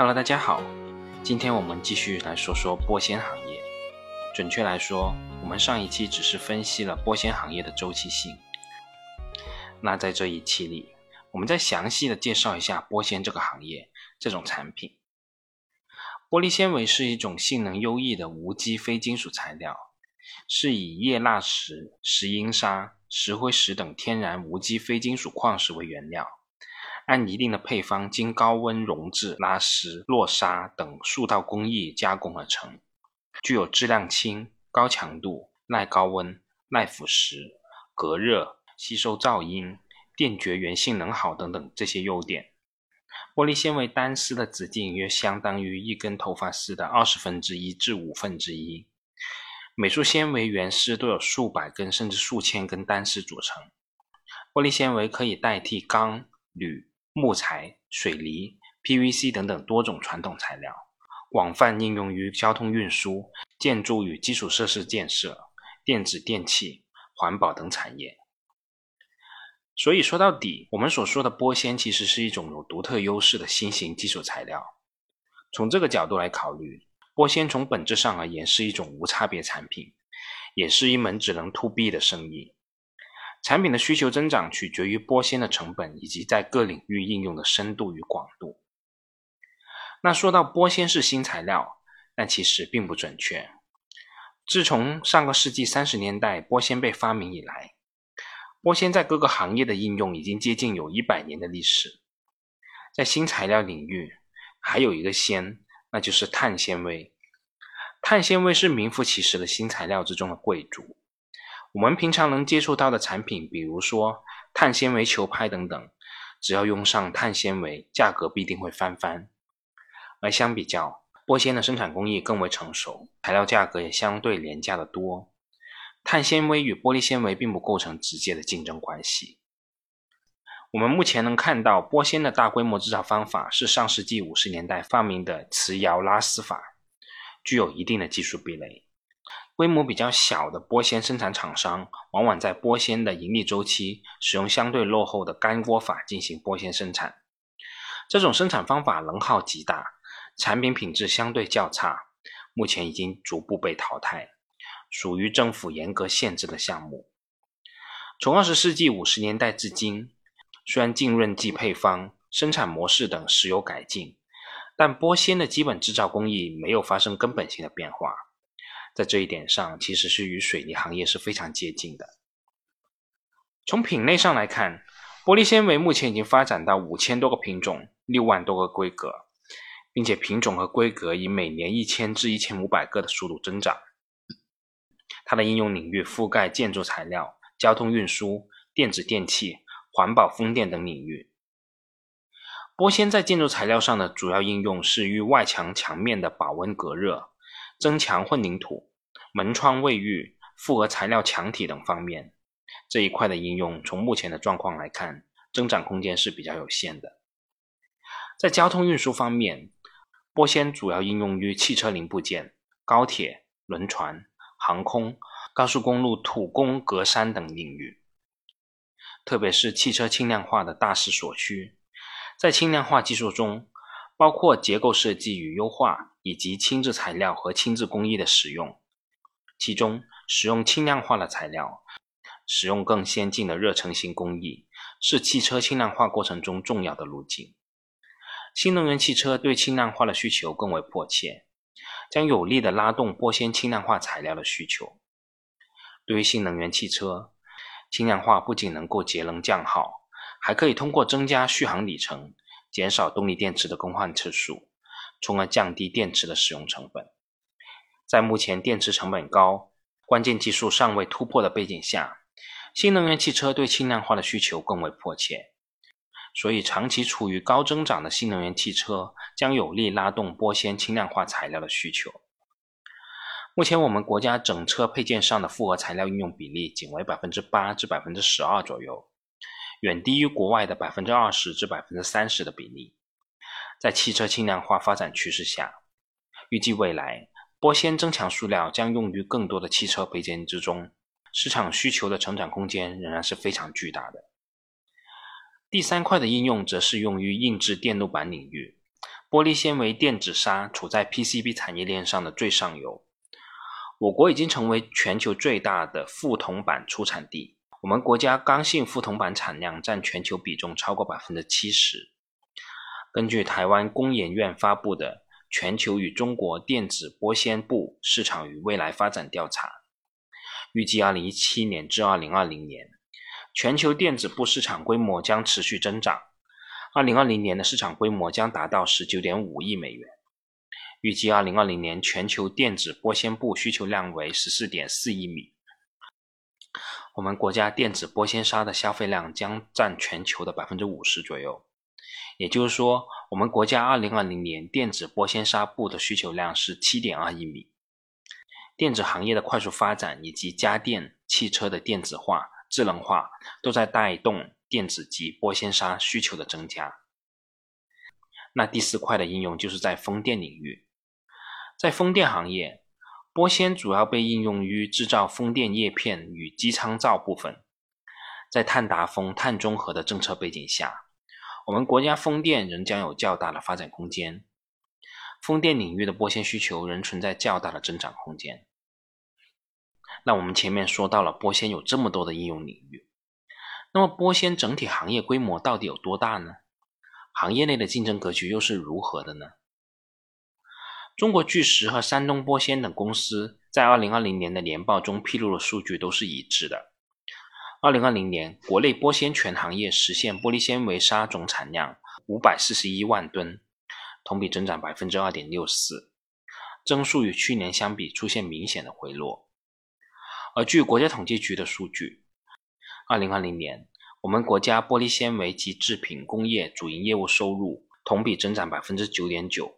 Hello，大家好，今天我们继续来说说玻纤行业。准确来说，我们上一期只是分析了玻纤行业的周期性。那在这一期里，我们再详细的介绍一下玻纤这个行业这种产品。玻璃纤维是一种性能优异的无机非金属材料，是以叶蜡石、石英砂、石灰石等天然无机非金属矿石为原料。按一定的配方，经高温熔制、拉丝、落砂等数道工艺加工而成，具有质量轻、高强度、耐高温、耐腐蚀、隔热、吸收噪音、电绝缘性能好等等这些优点。玻璃纤维单丝的直径约相当于一根头发丝的二十分之一至五分之一，每束纤维原丝都有数百根甚至数千根单丝组成。玻璃纤维可以代替钢、铝。木材、水泥、PVC 等等多种传统材料，广泛应用于交通运输、建筑与基础设施建设、电子电器、环保等产业。所以说到底，我们所说的玻纤其实是一种有独特优势的新型基础材料。从这个角度来考虑，玻纤从本质上而言是一种无差别产品，也是一门只能 to B 的生意。产品的需求增长取决于玻纤的成本以及在各领域应用的深度与广度。那说到玻纤是新材料，但其实并不准确。自从上个世纪三十年代玻纤被发明以来，玻纤在各个行业的应用已经接近有一百年的历史。在新材料领域，还有一个纤，那就是碳纤维。碳纤维是名副其实的新材料之中的贵族。我们平常能接触到的产品，比如说碳纤维球拍等等，只要用上碳纤维，价格必定会翻番。而相比较，玻纤的生产工艺更为成熟，材料价格也相对廉价的多。碳纤维与玻璃纤维并不构成直接的竞争关系。我们目前能看到玻纤的大规模制造方法是上世纪五十年代发明的磁窑拉丝法，具有一定的技术壁垒。规模比较小的玻纤生产厂商，往往在玻纤的盈利周期使用相对落后的干锅法进行玻纤生产。这种生产方法能耗极大，产品品质相对较差，目前已经逐步被淘汰，属于政府严格限制的项目。从二十世纪五十年代至今，虽然浸润剂配方、生产模式等时有改进，但玻纤的基本制造工艺没有发生根本性的变化。在这一点上，其实是与水泥行业是非常接近的。从品类上来看，玻璃纤维目前已经发展到五千多个品种、六万多个规格，并且品种和规格以每年一千至一千五百个的速度增长。它的应用领域覆盖建筑材料、交通运输、电子电器、环保风电等领域。玻纤在建筑材料上的主要应用是与外墙墙面的保温隔热。增强混凝土、门窗卫浴、复合材料墙体等方面，这一块的应用，从目前的状况来看，增长空间是比较有限的。在交通运输方面，玻纤主要应用于汽车零部件、高铁、轮船、航空、高速公路土工格栅等领域，特别是汽车轻量化的大势所趋。在轻量化技术中，包括结构设计与优化，以及轻质材料和轻质工艺的使用。其中，使用轻量化的材料，使用更先进的热成型工艺，是汽车轻量化过程中重要的路径。新能源汽车对轻量化的需求更为迫切，将有力的拉动玻纤轻量化材料的需求。对于新能源汽车，轻量化不仅能够节能降耗，还可以通过增加续航里程。减少动力电池的更换次数，从而降低电池的使用成本。在目前电池成本高、关键技术尚未突破的背景下，新能源汽车对轻量化的需求更为迫切。所以，长期处于高增长的新能源汽车将有力拉动玻纤轻量化材料的需求。目前，我们国家整车配件上的复合材料应用比例仅为百分之八至百分之十二左右。远低于国外的百分之二十至百分之三十的比例。在汽车轻量化发展趋势下，预计未来玻纤增强塑料将用于更多的汽车配件之中，市场需求的成长空间仍然是非常巨大的。第三块的应用则是用于硬质电路板领域，玻璃纤维电子纱处在 PCB 产业链上的最上游。我国已经成为全球最大的覆铜板出产地。我们国家刚性覆铜板产量占全球比重超过百分之七十。根据台湾工研院发布的《全球与中国电子玻纤布市场与未来发展调查》，预计二零一七年至二零二零年，全球电子布市场规模将持续增长。二零二零年的市场规模将达到十九点五亿美元。预计二零二零年全球电子玻纤布需求量为十四点四亿米。我们国家电子玻纤纱的消费量将占全球的百分之五十左右。也就是说，我们国家二零二零年电子玻纤纱布的需求量是七点二亿米。电子行业的快速发展以及家电、汽车的电子化、智能化，都在带动电子及玻纤纱需求的增加。那第四块的应用就是在风电领域。在风电行业，玻纤主要被应用于制造风电叶片与机舱罩部分。在碳达峰、碳中和的政策背景下，我们国家风电仍将有较大的发展空间。风电领域的玻纤需求仍存在较大的增长空间。那我们前面说到了玻纤有这么多的应用领域，那么玻纤整体行业规模到底有多大呢？行业内的竞争格局又是如何的呢？中国巨石和山东玻纤等公司在2020年的年报中披露的数据都是一致的。2020年，国内玻纤全行业实现玻璃纤维纱总产量541万吨，同比增长2.64%，增速与去年相比出现明显的回落。而据国家统计局的数据，2020年我们国家玻璃纤维及制品工业主营业务收入同比增长9.9%。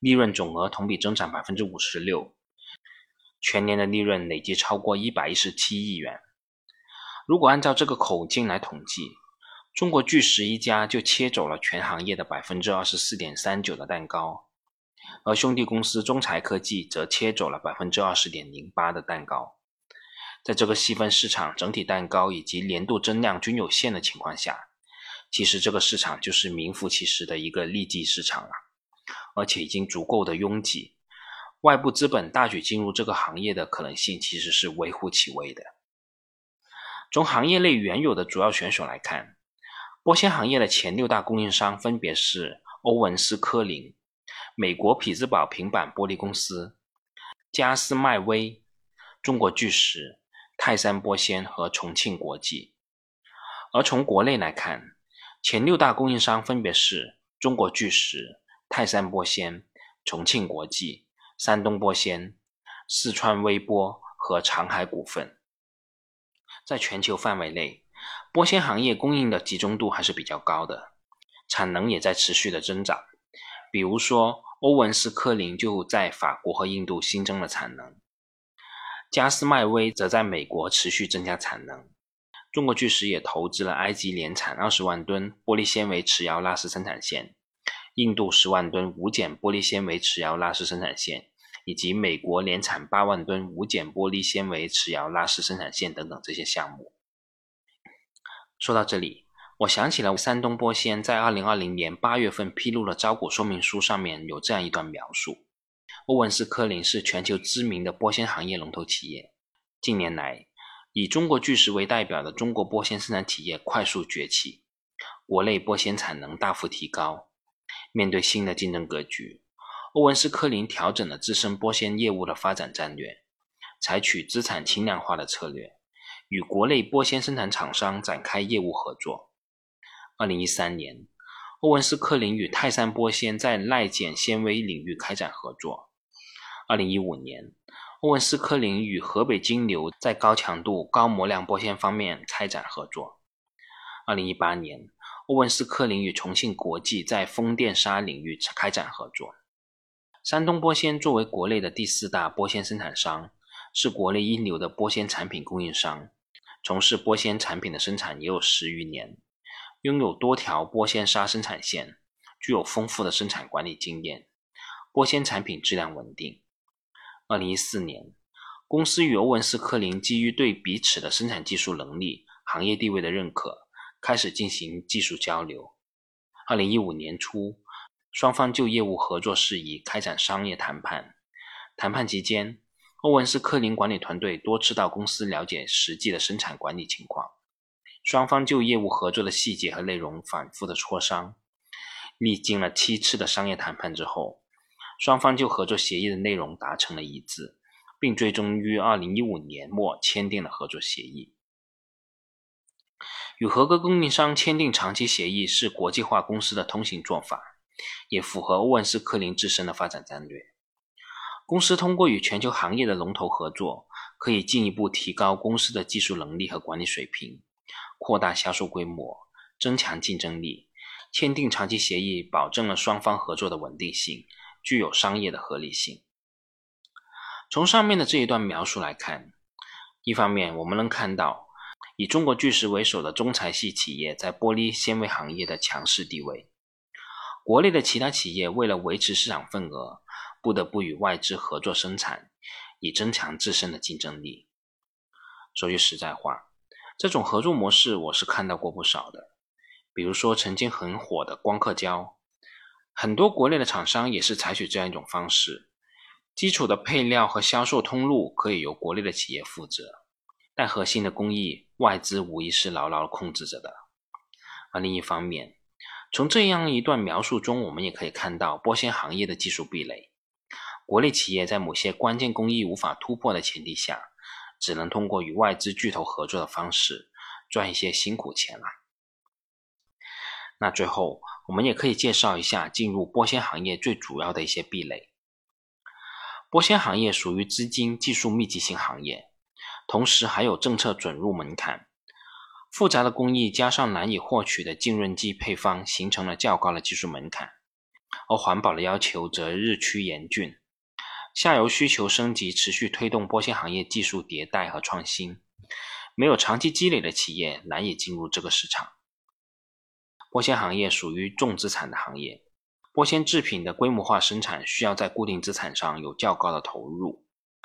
利润总额同比增长百分之五十六，全年的利润累计超过一百一十七亿元。如果按照这个口径来统计，中国巨石一家就切走了全行业的百分之二十四点三九的蛋糕，而兄弟公司中材科技则切走了百分之二十点零八的蛋糕。在这个细分市场整体蛋糕以及年度增量均有限的情况下，其实这个市场就是名副其实的一个利基市场了。而且已经足够的拥挤，外部资本大举进入这个行业的可能性其实是微乎其微的。从行业内原有的主要选手来看，玻纤行业的前六大供应商分别是欧文斯科林、美国匹兹堡平板玻璃公司、加斯迈威、中国巨石、泰山玻纤和重庆国际。而从国内来看，前六大供应商分别是中国巨石。泰山玻纤、重庆国际、山东玻纤、四川微波和长海股份。在全球范围内，玻纤行业供应的集中度还是比较高的，产能也在持续的增长。比如说，欧文斯科林就在法国和印度新增了产能，加斯迈威则在美国持续增加产能。中国巨石也投资了埃及年产二十万吨玻璃纤维持窑拉丝生产线。印度十万吨无碱玻璃纤维持窑拉丝生产线，以及美国联产八万吨无碱玻璃纤维持窑拉丝生产线等等这些项目。说到这里，我想起了山东玻纤在二零二零年八月份披露的招股说明书，上面有这样一段描述：欧文斯科林是全球知名的玻纤行业龙头企业，近年来以中国巨石为代表的中国玻纤生产企业快速崛起，国内玻纤产能大幅提高。面对新的竞争格局，欧文斯科林调整了自身玻纤业务的发展战略，采取资产轻量化的策略，与国内玻纤生产厂商展开业务合作。二零一三年，欧文斯科林与泰山玻纤在耐碱纤维领域开展合作。二零一五年，欧文斯科林与河北金牛在高强度、高模量玻纤方面开展合作。二零一八年。欧文斯科林与重庆国际在风电纱领域开展合作。山东玻纤作为国内的第四大玻纤生产商，是国内一流的玻纤产品供应商，从事玻纤产品的生产也有十余年，拥有多条玻纤纱生产线，具有丰富的生产管理经验，玻纤产品质量稳定。二零一四年，公司与欧文斯科林基于对彼此的生产技术能力、行业地位的认可。开始进行技术交流。二零一五年初，双方就业务合作事宜开展商业谈判。谈判期间，欧文斯克林管理团队多次到公司了解实际的生产管理情况，双方就业务合作的细节和内容反复的磋商。历经了七次的商业谈判之后，双方就合作协议的内容达成了一致，并最终于二零一五年末签订了合作协议。与合格供应商签订长期协议是国际化公司的通行做法，也符合欧文斯科林自身的发展战略。公司通过与全球行业的龙头合作，可以进一步提高公司的技术能力和管理水平，扩大销售规模，增强竞争力。签订长期协议，保证了双方合作的稳定性，具有商业的合理性。从上面的这一段描述来看，一方面我们能看到。以中国巨石为首的中材系企业在玻璃纤维行业的强势地位，国内的其他企业为了维持市场份额，不得不与外资合作生产，以增强自身的竞争力。说句实在话，这种合作模式我是看到过不少的，比如说曾经很火的光刻胶，很多国内的厂商也是采取这样一种方式，基础的配料和销售通路可以由国内的企业负责。但核心的工艺，外资无疑是牢牢控制着的。而另一方面，从这样一段描述中，我们也可以看到玻纤行业的技术壁垒。国内企业在某些关键工艺无法突破的前提下，只能通过与外资巨头合作的方式赚一些辛苦钱了。那最后，我们也可以介绍一下进入玻纤行业最主要的一些壁垒。玻纤行业属于资金技术密集型行业。同时还有政策准入门槛，复杂的工艺加上难以获取的浸润剂配方，形成了较高的技术门槛。而环保的要求则日趋严峻，下游需求升级持续推动玻纤行业技术迭代和创新。没有长期积累的企业难以进入这个市场。玻纤行业属于重资产的行业，玻纤制品的规模化生产需要在固定资产上有较高的投入，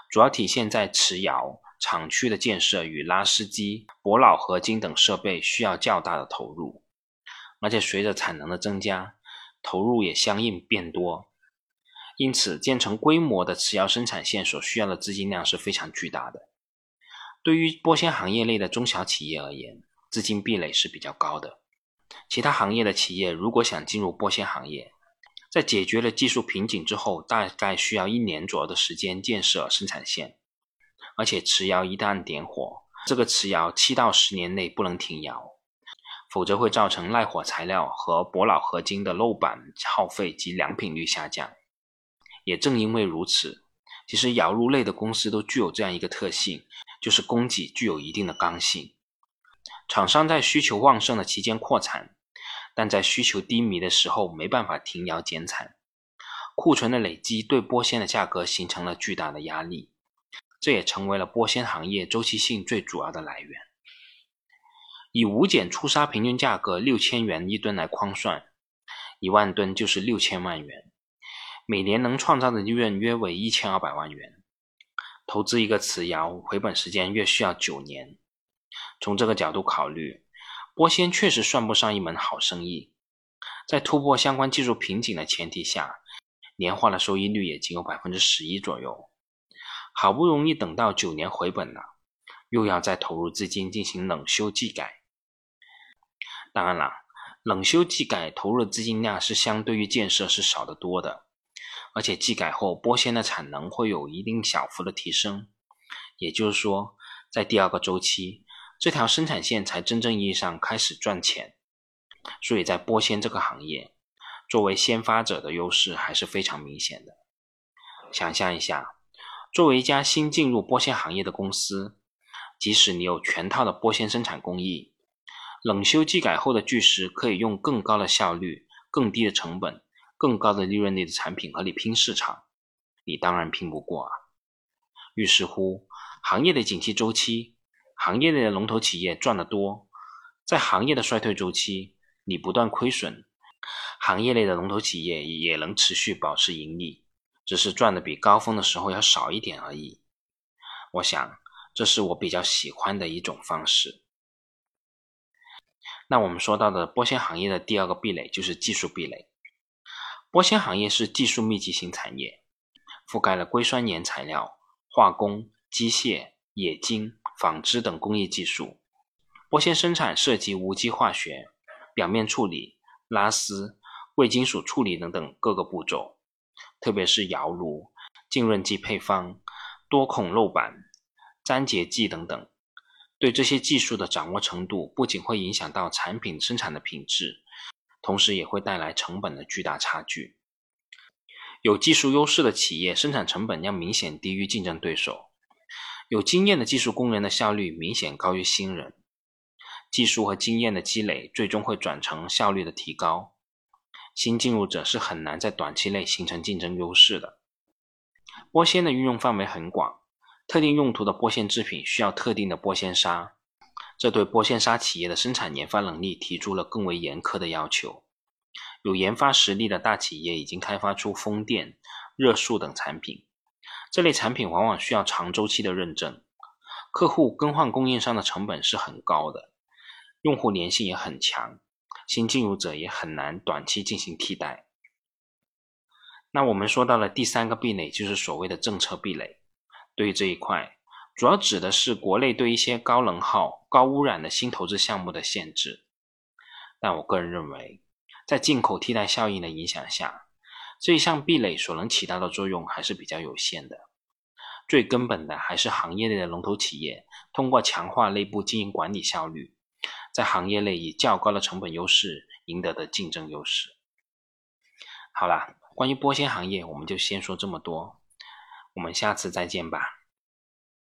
主要体现在瓷窑。厂区的建设与拉丝机、铂铰合金等设备需要较大的投入，而且随着产能的增加，投入也相应变多。因此，建成规模的磁窑生产线所需要的资金量是非常巨大的。对于玻纤行业内的中小企业而言，资金壁垒是比较高的。其他行业的企业如果想进入玻纤行业，在解决了技术瓶颈之后，大概需要一年左右的时间建设生产线。而且瓷窑一旦点火，这个瓷窑七到十年内不能停窑，否则会造成耐火材料和铂铰合金的漏板耗费及良品率下降。也正因为如此，其实窑炉类的公司都具有这样一个特性，就是供给具有一定的刚性。厂商在需求旺盛的期间扩产，但在需求低迷的时候没办法停窑减产，库存的累积对玻纤的价格形成了巨大的压力。这也成为了玻纤行业周期性最主要的来源。以无碱粗砂平均价格六千元一吨来框算，一万吨就是六千万元，每年能创造的利润约为一千二百万元。投资一个瓷窑，回本时间约需要九年。从这个角度考虑，玻纤确实算不上一门好生意。在突破相关技术瓶颈的前提下，年化的收益率也仅有百分之十一左右。好不容易等到九年回本了，又要再投入资金进行冷修技改。当然了，冷修技改投入的资金量是相对于建设是少得多的，而且技改后玻纤的产能会有一定小幅的提升。也就是说，在第二个周期，这条生产线才真正意义上开始赚钱。所以在玻纤这个行业，作为先发者的优势还是非常明显的。想象一下。作为一家新进入玻纤行业的公司，即使你有全套的玻纤生产工艺，冷修技改后的巨石可以用更高的效率、更低的成本、更高的利润率的产品和你拼市场，你当然拼不过啊！于是乎，行业的景气周期，行业内的龙头企业赚得多，在行业的衰退周期，你不断亏损，行业内的龙头企业也能持续保持盈利。只是赚的比高峰的时候要少一点而已。我想，这是我比较喜欢的一种方式。那我们说到的玻纤行业的第二个壁垒就是技术壁垒。玻纤行业是技术密集型产业，覆盖了硅酸盐材料、化工、机械、冶金、纺织等工业技术。玻纤生产涉及无机化学、表面处理、拉丝、贵金属处理等等各个步骤，特别是窑炉、浸润剂配方、多孔漏板、粘结剂等等。对这些技术的掌握程度，不仅会影响到产品生产的品质，同时也会带来成本的巨大差距。有技术优势的企业，生产成本要明显低于竞争对手；有经验的技术工人的效率明显高于新人。技术和经验的积累，最终会转成效率的提高。新进入者是很难在短期内形成竞争优势的。玻纤的运用范围很广。特定用途的玻纤制品需要特定的玻纤纱，这对玻纤纱企业的生产研发能力提出了更为严苛的要求。有研发实力的大企业已经开发出风电、热塑等产品，这类产品往往需要长周期的认证，客户更换供应商的成本是很高的，用户粘性也很强，新进入者也很难短期进行替代。那我们说到了第三个壁垒，就是所谓的政策壁垒。对于这一块，主要指的是国内对一些高能耗、高污染的新投资项目的限制。但我个人认为，在进口替代效应的影响下，这一项壁垒所能起到的作用还是比较有限的。最根本的还是行业内的龙头企业通过强化内部经营管理效率，在行业内以较高的成本优势赢得的竞争优势。好了，关于玻纤行业，我们就先说这么多。我们下次再见吧。